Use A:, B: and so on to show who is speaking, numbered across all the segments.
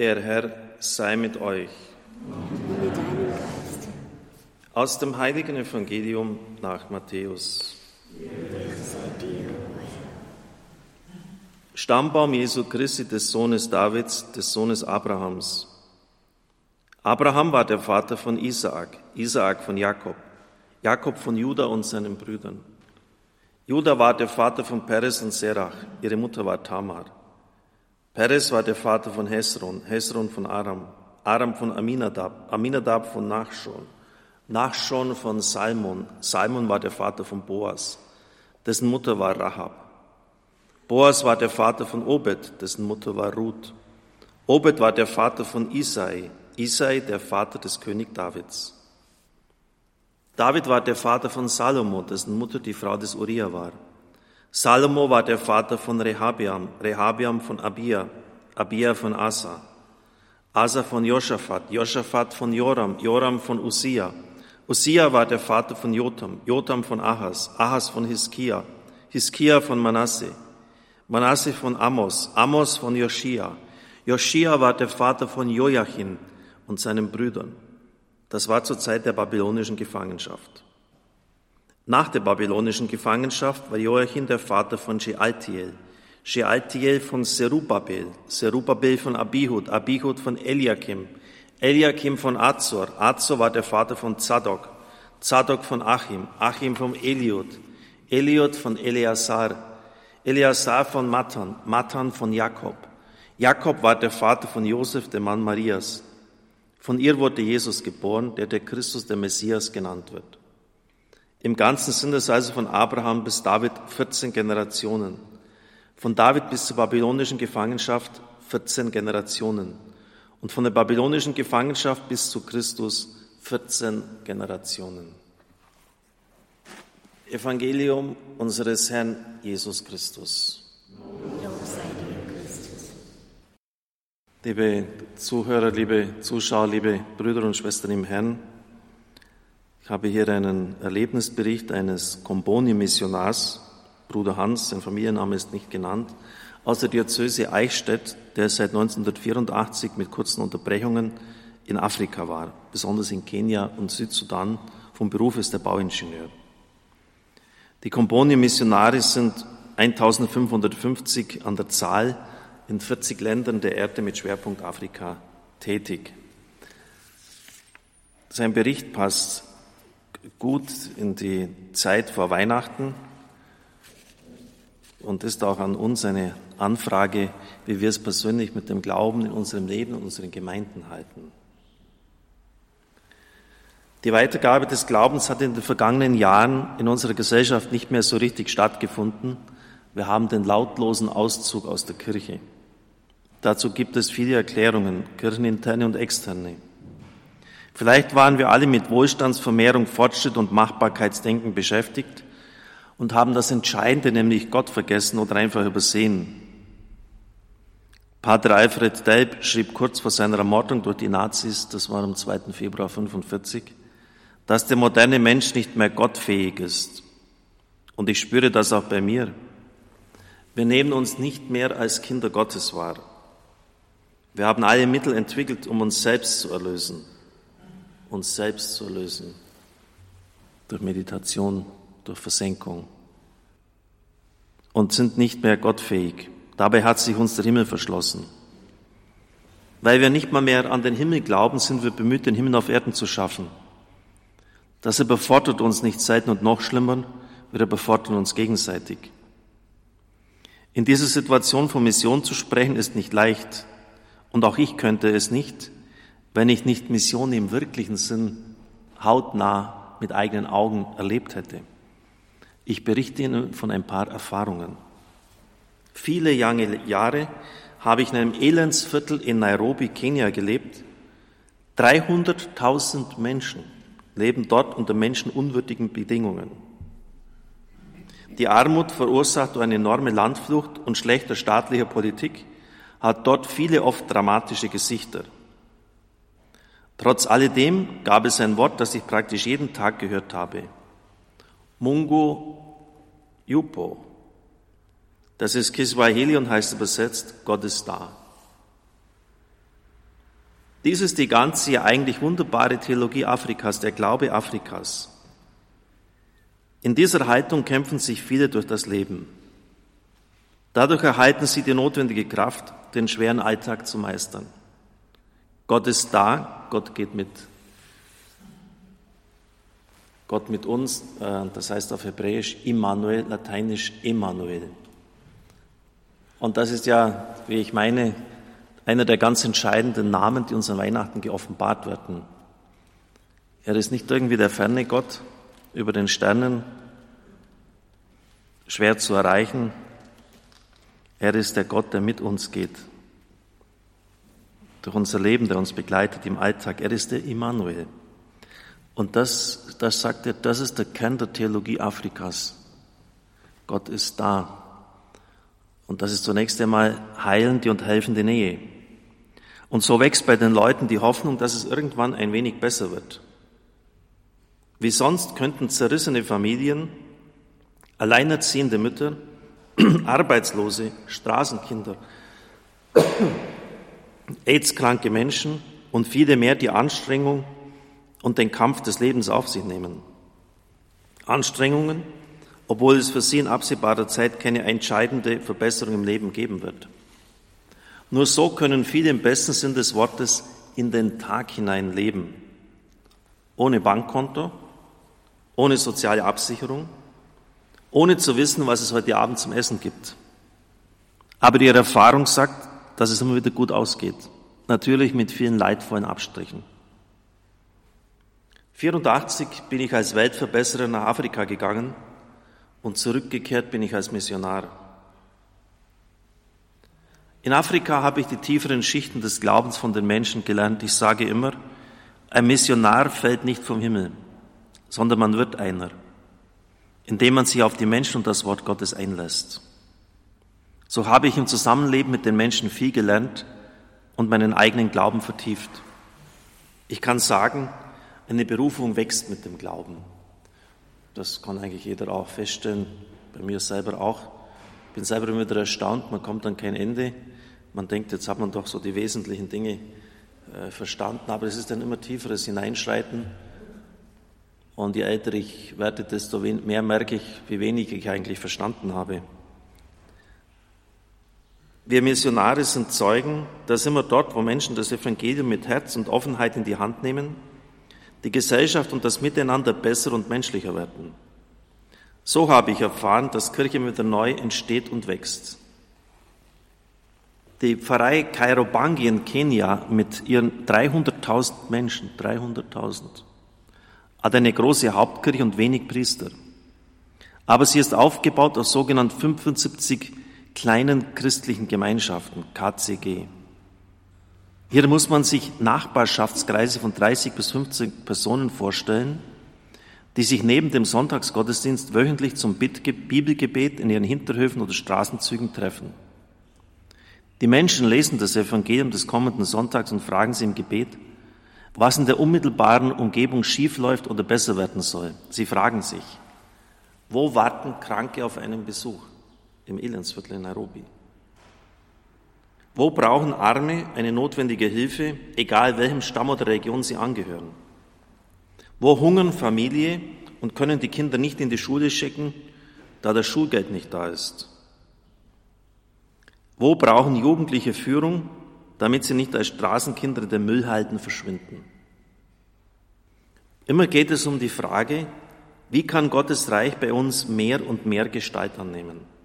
A: Der Herr sei mit euch. Aus dem heiligen Evangelium nach Matthäus. Stammbaum Jesu Christi, des Sohnes Davids, des Sohnes Abrahams. Abraham war der Vater von Isaak, Isaak von Jakob, Jakob von Juda und seinen Brüdern. Juda war der Vater von Perez und Serach, ihre Mutter war Tamar. Perez war der Vater von Hesron, Hesron von Aram, Aram von Aminadab, Aminadab von Nachschon, Nachschon von Salmon, Salmon war der Vater von Boas, dessen Mutter war Rahab. Boas war der Vater von Obed, dessen Mutter war Ruth. Obed war der Vater von Isai, Isai der Vater des König Davids. David war der Vater von Salomo, dessen Mutter die Frau des Uriah war. Salomo war der Vater von Rehabiam, Rehabiam von Abia, Abia von Asa, Asa von Josaphat, Josaphat von Joram, Joram von Usia. Usia war der Vater von Jotam, Jotam von Ahas, Ahas von Hiskia, Hiskia von Manasse, Manasse von Amos, Amos von Joschia. Joschia war der Vater von Joachim und seinen Brüdern. Das war zur Zeit der babylonischen Gefangenschaft. Nach der babylonischen Gefangenschaft war Joachim der Vater von Shealtiel, Shealtiel von Serubabel, Serubabel von Abihud, Abihud von Eliakim, Eliakim von Azor, Azor war der Vater von Zadok, Zadok von Achim, Achim von Eliud, Eliud von Eleazar, Eleazar von Matan, Matan von Jakob. Jakob war der Vater von Josef, dem Mann Marias. Von ihr wurde Jesus geboren, der der Christus, der Messias genannt wird. Im Ganzen sind es also von Abraham bis David 14 Generationen. Von David bis zur babylonischen Gefangenschaft 14 Generationen. Und von der babylonischen Gefangenschaft bis zu Christus 14 Generationen. Evangelium unseres Herrn Jesus Christus. Liebe Zuhörer, liebe Zuschauer, liebe Brüder und Schwestern im Herrn, habe hier einen Erlebnisbericht eines Komboni-Missionars, Bruder Hans, sein Familienname ist nicht genannt, aus der Diözese Eichstätt, der seit 1984 mit kurzen Unterbrechungen in Afrika war, besonders in Kenia und Südsudan. Vom Beruf ist er Bauingenieur. Die Komboni-Missionare sind 1550 an der Zahl in 40 Ländern der Erde mit Schwerpunkt Afrika tätig. Sein Bericht passt gut in die Zeit vor Weihnachten und ist auch an uns eine Anfrage, wie wir es persönlich mit dem Glauben in unserem Leben und unseren Gemeinden halten. Die Weitergabe des Glaubens hat in den vergangenen Jahren in unserer Gesellschaft nicht mehr so richtig stattgefunden. Wir haben den lautlosen Auszug aus der Kirche. Dazu gibt es viele Erklärungen, kircheninterne und externe. Vielleicht waren wir alle mit Wohlstandsvermehrung, Fortschritt und Machbarkeitsdenken beschäftigt und haben das Entscheidende, nämlich Gott, vergessen oder einfach übersehen. Pater Alfred Delp schrieb kurz vor seiner Ermordung durch die Nazis, das war am 2. Februar 45, dass der moderne Mensch nicht mehr gottfähig ist. Und ich spüre das auch bei mir. Wir nehmen uns nicht mehr als Kinder Gottes wahr. Wir haben alle Mittel entwickelt, um uns selbst zu erlösen. Uns selbst zu erlösen. Durch Meditation, durch Versenkung. Und sind nicht mehr gottfähig. Dabei hat sich uns der Himmel verschlossen. Weil wir nicht mal mehr an den Himmel glauben, sind wir bemüht, den Himmel auf Erden zu schaffen. Das überfordert uns nicht selten und noch schlimmer, wir überfordern uns gegenseitig. In dieser Situation von Mission zu sprechen, ist nicht leicht. Und auch ich könnte es nicht, wenn ich nicht Mission im wirklichen Sinn hautnah mit eigenen Augen erlebt hätte. Ich berichte Ihnen von ein paar Erfahrungen. Viele Jahre habe ich in einem Elendsviertel in Nairobi, Kenia gelebt. 300.000 Menschen leben dort unter menschenunwürdigen Bedingungen. Die Armut verursacht durch eine enorme Landflucht und schlechter staatlicher Politik hat dort viele oft dramatische Gesichter. Trotz alledem gab es ein Wort, das ich praktisch jeden Tag gehört habe. Mungu Yupo. Das ist Kiswahili und heißt übersetzt, Gott ist da. Dies ist die ganze eigentlich wunderbare Theologie Afrikas, der Glaube Afrikas. In dieser Haltung kämpfen sich viele durch das Leben. Dadurch erhalten sie die notwendige Kraft, den schweren Alltag zu meistern. Gott ist da, Gott geht mit. Gott mit uns, äh, das heißt auf Hebräisch Immanuel, lateinisch Emmanuel. Und das ist ja, wie ich meine, einer der ganz entscheidenden Namen, die uns an Weihnachten geoffenbart werden. Er ist nicht irgendwie der ferne Gott über den Sternen, schwer zu erreichen. Er ist der Gott, der mit uns geht. Durch unser Leben, der uns begleitet im Alltag. Er ist der Immanuel. Und das, das sagt er, das ist der Kern der Theologie Afrikas. Gott ist da. Und das ist zunächst einmal heilende und helfende Nähe. Und so wächst bei den Leuten die Hoffnung, dass es irgendwann ein wenig besser wird. Wie sonst könnten zerrissene Familien, alleinerziehende Mütter, Arbeitslose, Straßenkinder, AIDS-kranke Menschen und viele mehr die Anstrengung und den Kampf des Lebens auf sich nehmen. Anstrengungen, obwohl es für sie in absehbarer Zeit keine entscheidende Verbesserung im Leben geben wird. Nur so können viele im besten Sinn des Wortes in den Tag hinein leben. Ohne Bankkonto, ohne soziale Absicherung, ohne zu wissen, was es heute Abend zum Essen gibt. Aber ihre Erfahrung sagt, dass es immer wieder gut ausgeht. Natürlich mit vielen leidvollen Abstrichen. 84 bin ich als Weltverbesserer nach Afrika gegangen und zurückgekehrt bin ich als Missionar. In Afrika habe ich die tieferen Schichten des Glaubens von den Menschen gelernt. Ich sage immer, ein Missionar fällt nicht vom Himmel, sondern man wird einer, indem man sich auf die Menschen und das Wort Gottes einlässt. So habe ich im Zusammenleben mit den Menschen viel gelernt und meinen eigenen Glauben vertieft. Ich kann sagen, eine Berufung wächst mit dem Glauben. Das kann eigentlich jeder auch feststellen, bei mir selber auch. Ich bin selber immer wieder erstaunt, man kommt an kein Ende. Man denkt, jetzt hat man doch so die wesentlichen Dinge äh, verstanden, aber es ist ein immer tieferes Hineinschreiten. Und je älter ich werde, desto mehr merke ich, wie wenig ich eigentlich verstanden habe. Wir Missionare sind Zeugen, dass immer dort, wo Menschen das Evangelium mit Herz und Offenheit in die Hand nehmen, die Gesellschaft und das Miteinander besser und menschlicher werden. So habe ich erfahren, dass Kirche wieder neu entsteht und wächst. Die Pfarrei Kairobangi in Kenia mit ihren 300.000 Menschen, 300.000, hat eine große Hauptkirche und wenig Priester. Aber sie ist aufgebaut aus sogenannten 75 kleinen christlichen Gemeinschaften, KCG. Hier muss man sich Nachbarschaftskreise von 30 bis 50 Personen vorstellen, die sich neben dem Sonntagsgottesdienst wöchentlich zum Bibelgebet in ihren Hinterhöfen oder Straßenzügen treffen. Die Menschen lesen das Evangelium des kommenden Sonntags und fragen sie im Gebet, was in der unmittelbaren Umgebung schiefläuft oder besser werden soll. Sie fragen sich, wo warten Kranke auf einen Besuch? Im Elendsviertel in Nairobi. Wo brauchen Arme eine notwendige Hilfe, egal welchem Stamm oder Region sie angehören? Wo hungern Familie und können die Kinder nicht in die Schule schicken, da das Schulgeld nicht da ist? Wo brauchen Jugendliche Führung, damit sie nicht als Straßenkinder der Müllhalden verschwinden? Immer geht es um die Frage, wie kann Gottes Reich bei uns mehr und mehr Gestalt annehmen?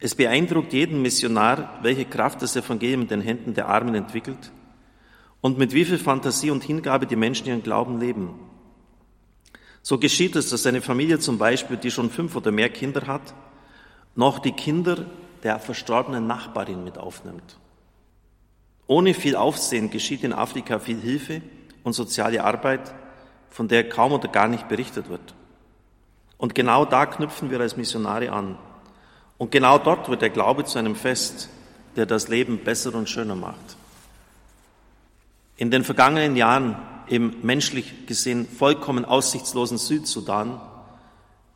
A: Es beeindruckt jeden Missionar, welche Kraft das Evangelium in den Händen der Armen entwickelt und mit wie viel Fantasie und Hingabe die Menschen ihren Glauben leben. So geschieht es, dass eine Familie zum Beispiel, die schon fünf oder mehr Kinder hat, noch die Kinder der verstorbenen Nachbarin mit aufnimmt. Ohne viel Aufsehen geschieht in Afrika viel Hilfe und soziale Arbeit, von der kaum oder gar nicht berichtet wird. Und genau da knüpfen wir als Missionare an. Und genau dort wird der Glaube zu einem Fest, der das Leben besser und schöner macht. In den vergangenen Jahren im menschlich gesehen vollkommen aussichtslosen Südsudan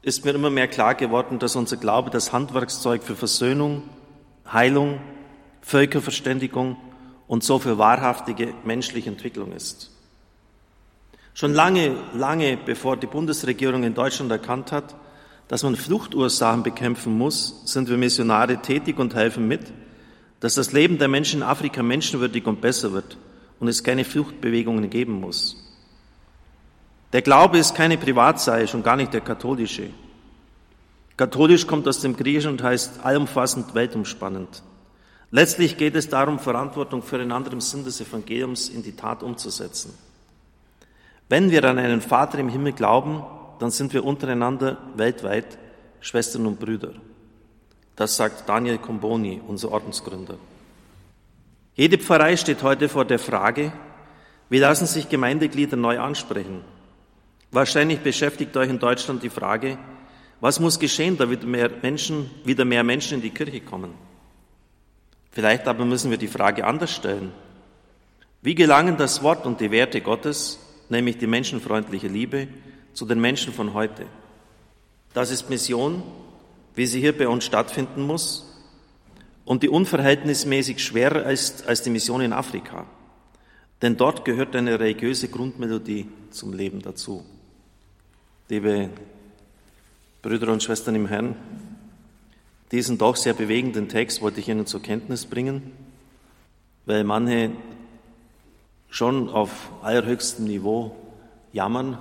A: ist mir immer mehr klar geworden, dass unser Glaube das Handwerkszeug für Versöhnung, Heilung, Völkerverständigung und so für wahrhaftige menschliche Entwicklung ist. Schon lange, lange bevor die Bundesregierung in Deutschland erkannt hat, dass man Fluchtursachen bekämpfen muss, sind wir Missionare tätig und helfen mit, dass das Leben der Menschen in Afrika menschenwürdig und besser wird und es keine Fluchtbewegungen geben muss. Der Glaube ist keine Privatsache, schon gar nicht der katholische. Katholisch kommt aus dem Griechischen und heißt allumfassend, weltumspannend. Letztlich geht es darum, Verantwortung füreinander im Sinn des Evangeliums in die Tat umzusetzen. Wenn wir an einen Vater im Himmel glauben, dann sind wir untereinander weltweit Schwestern und Brüder. Das sagt Daniel Comboni, unser Ordensgründer. Jede Pfarrei steht heute vor der Frage, wie lassen sich Gemeindeglieder neu ansprechen? Wahrscheinlich beschäftigt euch in Deutschland die Frage, was muss geschehen, damit mehr Menschen, wieder mehr Menschen in die Kirche kommen? Vielleicht aber müssen wir die Frage anders stellen. Wie gelangen das Wort und die Werte Gottes, nämlich die menschenfreundliche Liebe, zu den Menschen von heute? Das ist Mission, wie sie hier bei uns stattfinden muss und die unverhältnismäßig schwerer ist als die Mission in Afrika. Denn dort gehört eine religiöse Grundmelodie zum Leben dazu. Liebe Brüder und Schwestern im Herrn, diesen doch sehr bewegenden Text wollte ich Ihnen zur Kenntnis bringen, weil manche schon auf allerhöchstem Niveau jammern.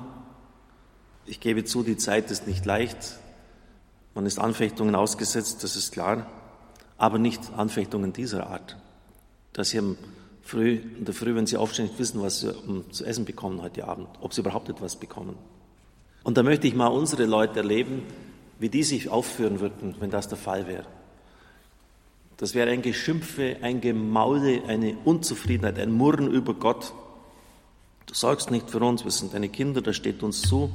A: Ich gebe zu, die Zeit ist nicht leicht. Man ist Anfechtungen ausgesetzt, das ist klar, aber nicht Anfechtungen dieser Art. Dass Sie früh, in der Früh, wenn Sie aufstehen, nicht wissen, was Sie zu essen bekommen heute Abend, ob Sie überhaupt etwas bekommen. Und da möchte ich mal unsere Leute erleben, wie die sich aufführen würden, wenn das der Fall wäre. Das wäre ein Geschimpfe, ein Gemaule, eine Unzufriedenheit, ein Murren über Gott. Du sorgst nicht für uns, wir sind deine Kinder, das steht uns zu.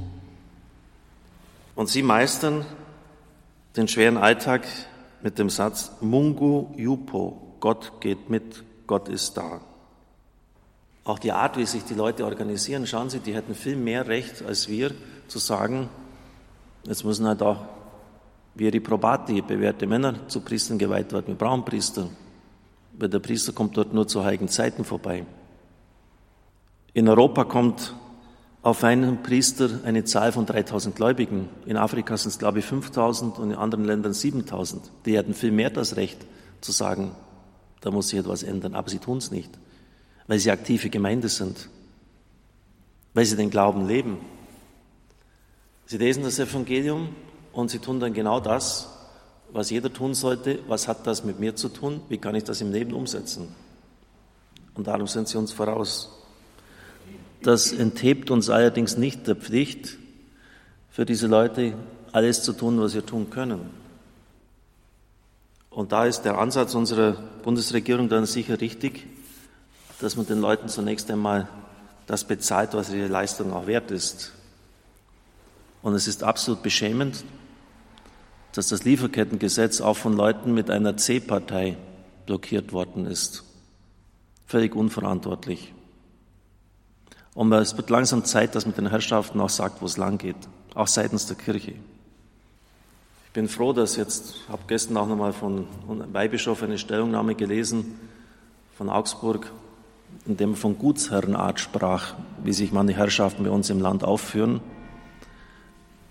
A: Und sie meistern den schweren Alltag mit dem Satz Mungu Yupo, Gott geht mit, Gott ist da. Auch die Art, wie sich die Leute organisieren, schauen Sie, die hätten viel mehr Recht als wir, zu sagen, jetzt müssen halt auch wir die Probati, bewährte Männer, zu Priestern geweiht werden. Wir brauchen Priester, weil der Priester kommt dort nur zu heiligen Zeiten vorbei. In Europa kommt auf einen Priester eine Zahl von 3000 Gläubigen. In Afrika sind es, glaube ich, 5000 und in anderen Ländern 7000. Die hätten viel mehr das Recht zu sagen, da muss sich etwas ändern. Aber sie tun es nicht, weil sie aktive Gemeinde sind, weil sie den Glauben leben. Sie lesen das Evangelium und sie tun dann genau das, was jeder tun sollte. Was hat das mit mir zu tun? Wie kann ich das im Leben umsetzen? Und darum sind sie uns voraus. Das enthebt uns allerdings nicht der Pflicht, für diese Leute alles zu tun, was wir tun können. Und da ist der Ansatz unserer Bundesregierung dann sicher richtig, dass man den Leuten zunächst einmal das bezahlt, was ihre Leistung auch wert ist. Und es ist absolut beschämend, dass das Lieferkettengesetz auch von Leuten mit einer C-Partei blockiert worden ist. Völlig unverantwortlich. Und es wird langsam Zeit, dass man den Herrschaften auch sagt, wo es lang geht, auch seitens der Kirche. Ich bin froh, dass jetzt, ich habe gestern auch nochmal von Weihbischof eine Stellungnahme gelesen von Augsburg, in dem von Gutsherrenart sprach, wie sich manche Herrschaften bei uns im Land aufführen.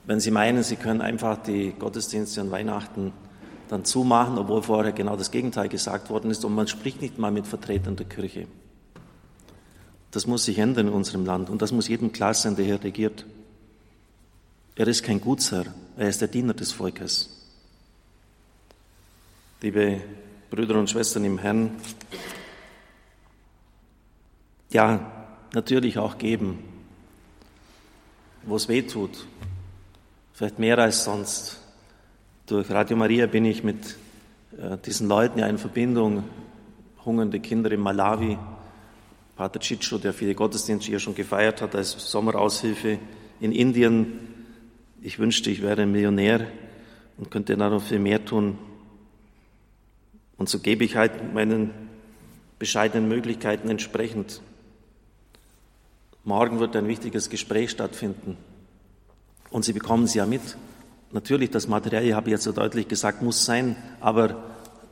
A: Wenn Sie meinen, Sie können einfach die Gottesdienste an Weihnachten dann zumachen, obwohl vorher genau das Gegenteil gesagt worden ist und man spricht nicht mal mit Vertretern der Kirche. Das muss sich ändern in unserem Land und das muss jedem klar sein, der hier regiert. Er ist kein Gutsherr, er ist der Diener des Volkes. Liebe Brüder und Schwestern im Herrn, ja, natürlich auch geben, wo es weh tut, vielleicht mehr als sonst. Durch Radio Maria bin ich mit äh, diesen Leuten ja in Verbindung, hungernde Kinder in Malawi, Pater Ciccio, der viele Gottesdienste hier schon gefeiert hat als Sommeraushilfe in Indien. Ich wünschte, ich wäre ein Millionär und könnte da noch viel mehr tun. Und so gebe ich halt meinen bescheidenen Möglichkeiten entsprechend. Morgen wird ein wichtiges Gespräch stattfinden. Und Sie bekommen es ja mit. Natürlich, das Material, habe ich jetzt so deutlich gesagt, muss sein, aber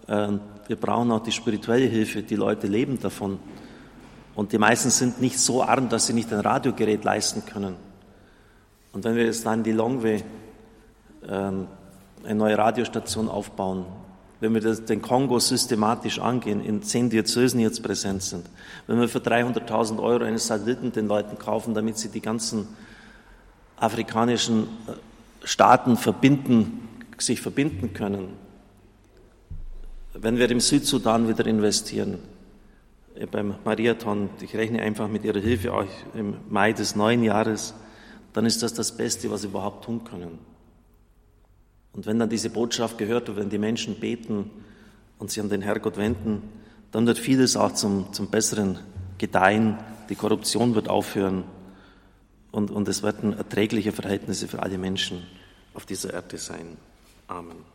A: äh, wir brauchen auch die spirituelle Hilfe. Die Leute leben davon. Und die meisten sind nicht so arm, dass sie nicht ein Radiogerät leisten können. Und wenn wir jetzt dann die Longway ähm, eine neue Radiostation aufbauen, wenn wir das, den Kongo systematisch angehen, in zehn Diözesen jetzt präsent sind, wenn wir für 300.000 Euro einen Satelliten den Leuten kaufen, damit sie die ganzen afrikanischen äh, Staaten verbinden, sich verbinden können, wenn wir im Südsudan wieder investieren, beim Mariathon, ich rechne einfach mit Ihrer Hilfe auch im Mai des neuen Jahres, dann ist das das Beste, was wir überhaupt tun können. Und wenn dann diese Botschaft gehört wird, wenn die Menschen beten und sich an den Herrgott wenden, dann wird vieles auch zum, zum Besseren gedeihen, die Korruption wird aufhören und, und es werden erträgliche Verhältnisse für alle Menschen auf dieser Erde sein. Amen.